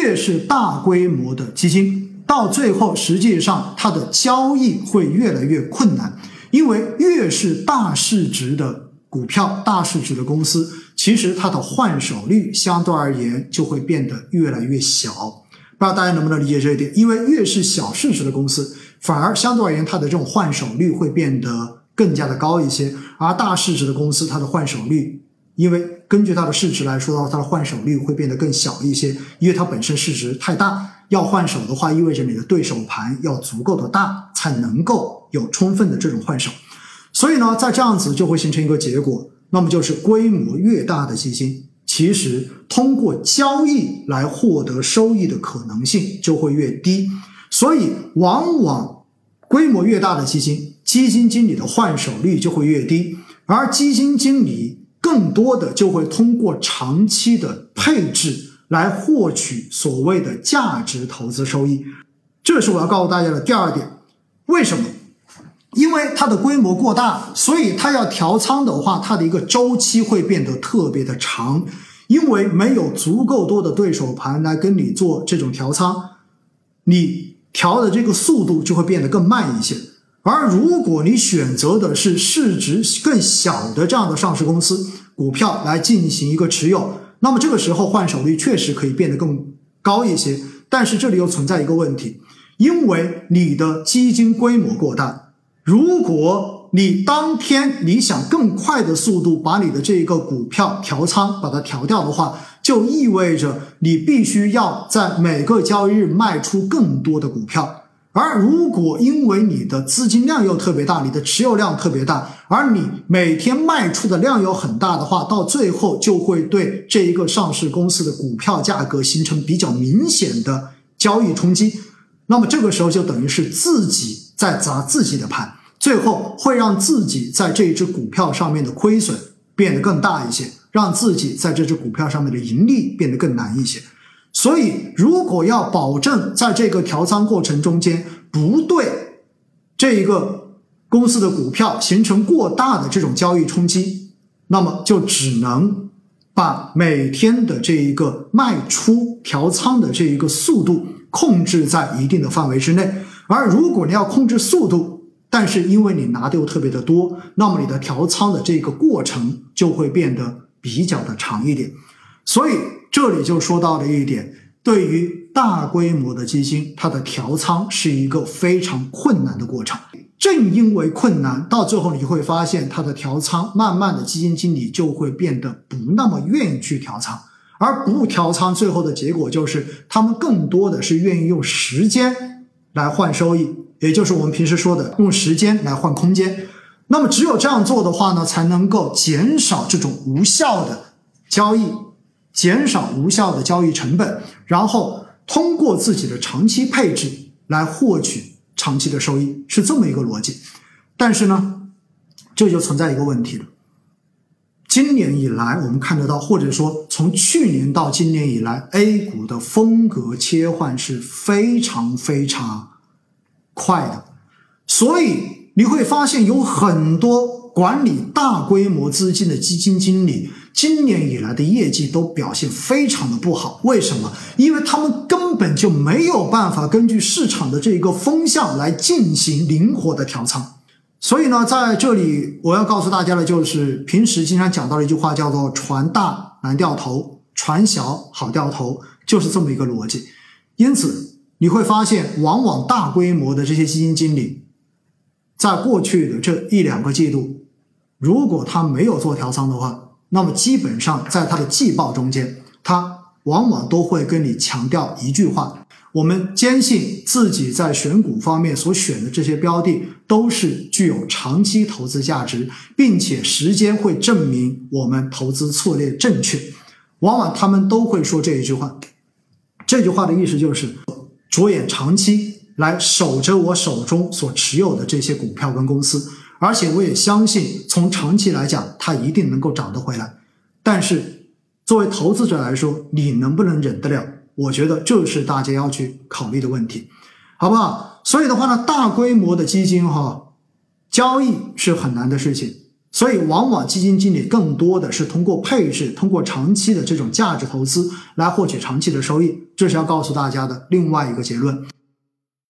越是大规模的基金，到最后实际上它的交易会越来越困难，因为越是大市值的股票、大市值的公司，其实它的换手率相对而言就会变得越来越小。不知道大家能不能理解这一点？因为越是小市值的公司，反而相对而言它的这种换手率会变得更加的高一些，而大市值的公司它的换手率。因为根据它的市值来说的话，它的换手率会变得更小一些，因为它本身市值太大，要换手的话，意味着你的对手盘要足够的大，才能够有充分的这种换手。所以呢，在这样子就会形成一个结果，那么就是规模越大的基金，其实通过交易来获得收益的可能性就会越低。所以，往往规模越大的基金，基金经理的换手率就会越低，而基金经理。更多的就会通过长期的配置来获取所谓的价值投资收益，这是我要告诉大家的第二点。为什么？因为它的规模过大，所以它要调仓的话，它的一个周期会变得特别的长，因为没有足够多的对手盘来跟你做这种调仓，你调的这个速度就会变得更慢一些。而如果你选择的是市值更小的这样的上市公司股票来进行一个持有，那么这个时候换手率确实可以变得更高一些。但是这里又存在一个问题，因为你的基金规模过大，如果你当天你想更快的速度把你的这一个股票调仓，把它调掉的话，就意味着你必须要在每个交易日卖出更多的股票。而如果因为你的资金量又特别大，你的持有量特别大，而你每天卖出的量又很大的话，到最后就会对这一个上市公司的股票价格形成比较明显的交易冲击。那么这个时候就等于是自己在砸自己的盘，最后会让自己在这一只股票上面的亏损变得更大一些，让自己在这只股票上面的盈利变得更难一些。所以，如果要保证在这个调仓过程中间不对这一个公司的股票形成过大的这种交易冲击，那么就只能把每天的这一个卖出调仓的这一个速度控制在一定的范围之内。而如果你要控制速度，但是因为你拿的又特别的多，那么你的调仓的这个过程就会变得比较的长一点。所以。这里就说到了一点，对于大规模的基金，它的调仓是一个非常困难的过程。正因为困难，到最后你会发现，它的调仓慢慢的基金经理就会变得不那么愿意去调仓，而不调仓，最后的结果就是他们更多的是愿意用时间来换收益，也就是我们平时说的用时间来换空间。那么只有这样做的话呢，才能够减少这种无效的交易。减少无效的交易成本，然后通过自己的长期配置来获取长期的收益，是这么一个逻辑。但是呢，这就存在一个问题了。今年以来，我们看得到，或者说从去年到今年以来，A 股的风格切换是非常非常快的，所以你会发现有很多管理大规模资金的基金经理。今年以来的业绩都表现非常的不好，为什么？因为他们根本就没有办法根据市场的这一个风向来进行灵活的调仓。所以呢，在这里我要告诉大家的就是，平时经常讲到的一句话叫做“船大难掉头，船小好掉头”，就是这么一个逻辑。因此，你会发现，往往大规模的这些基金经理，在过去的这一两个季度，如果他没有做调仓的话，那么基本上，在他的季报中间，他往往都会跟你强调一句话：我们坚信自己在选股方面所选的这些标的都是具有长期投资价值，并且时间会证明我们投资策略正确。往往他们都会说这一句话。这句话的意思就是着眼长期来守着我手中所持有的这些股票跟公司。而且我也相信，从长期来讲，它一定能够涨得回来。但是，作为投资者来说，你能不能忍得了？我觉得这是大家要去考虑的问题，好不好？所以的话呢，大规模的基金哈，交易是很难的事情。所以，往往基金经理更多的是通过配置、通过长期的这种价值投资来获取长期的收益，这是要告诉大家的另外一个结论。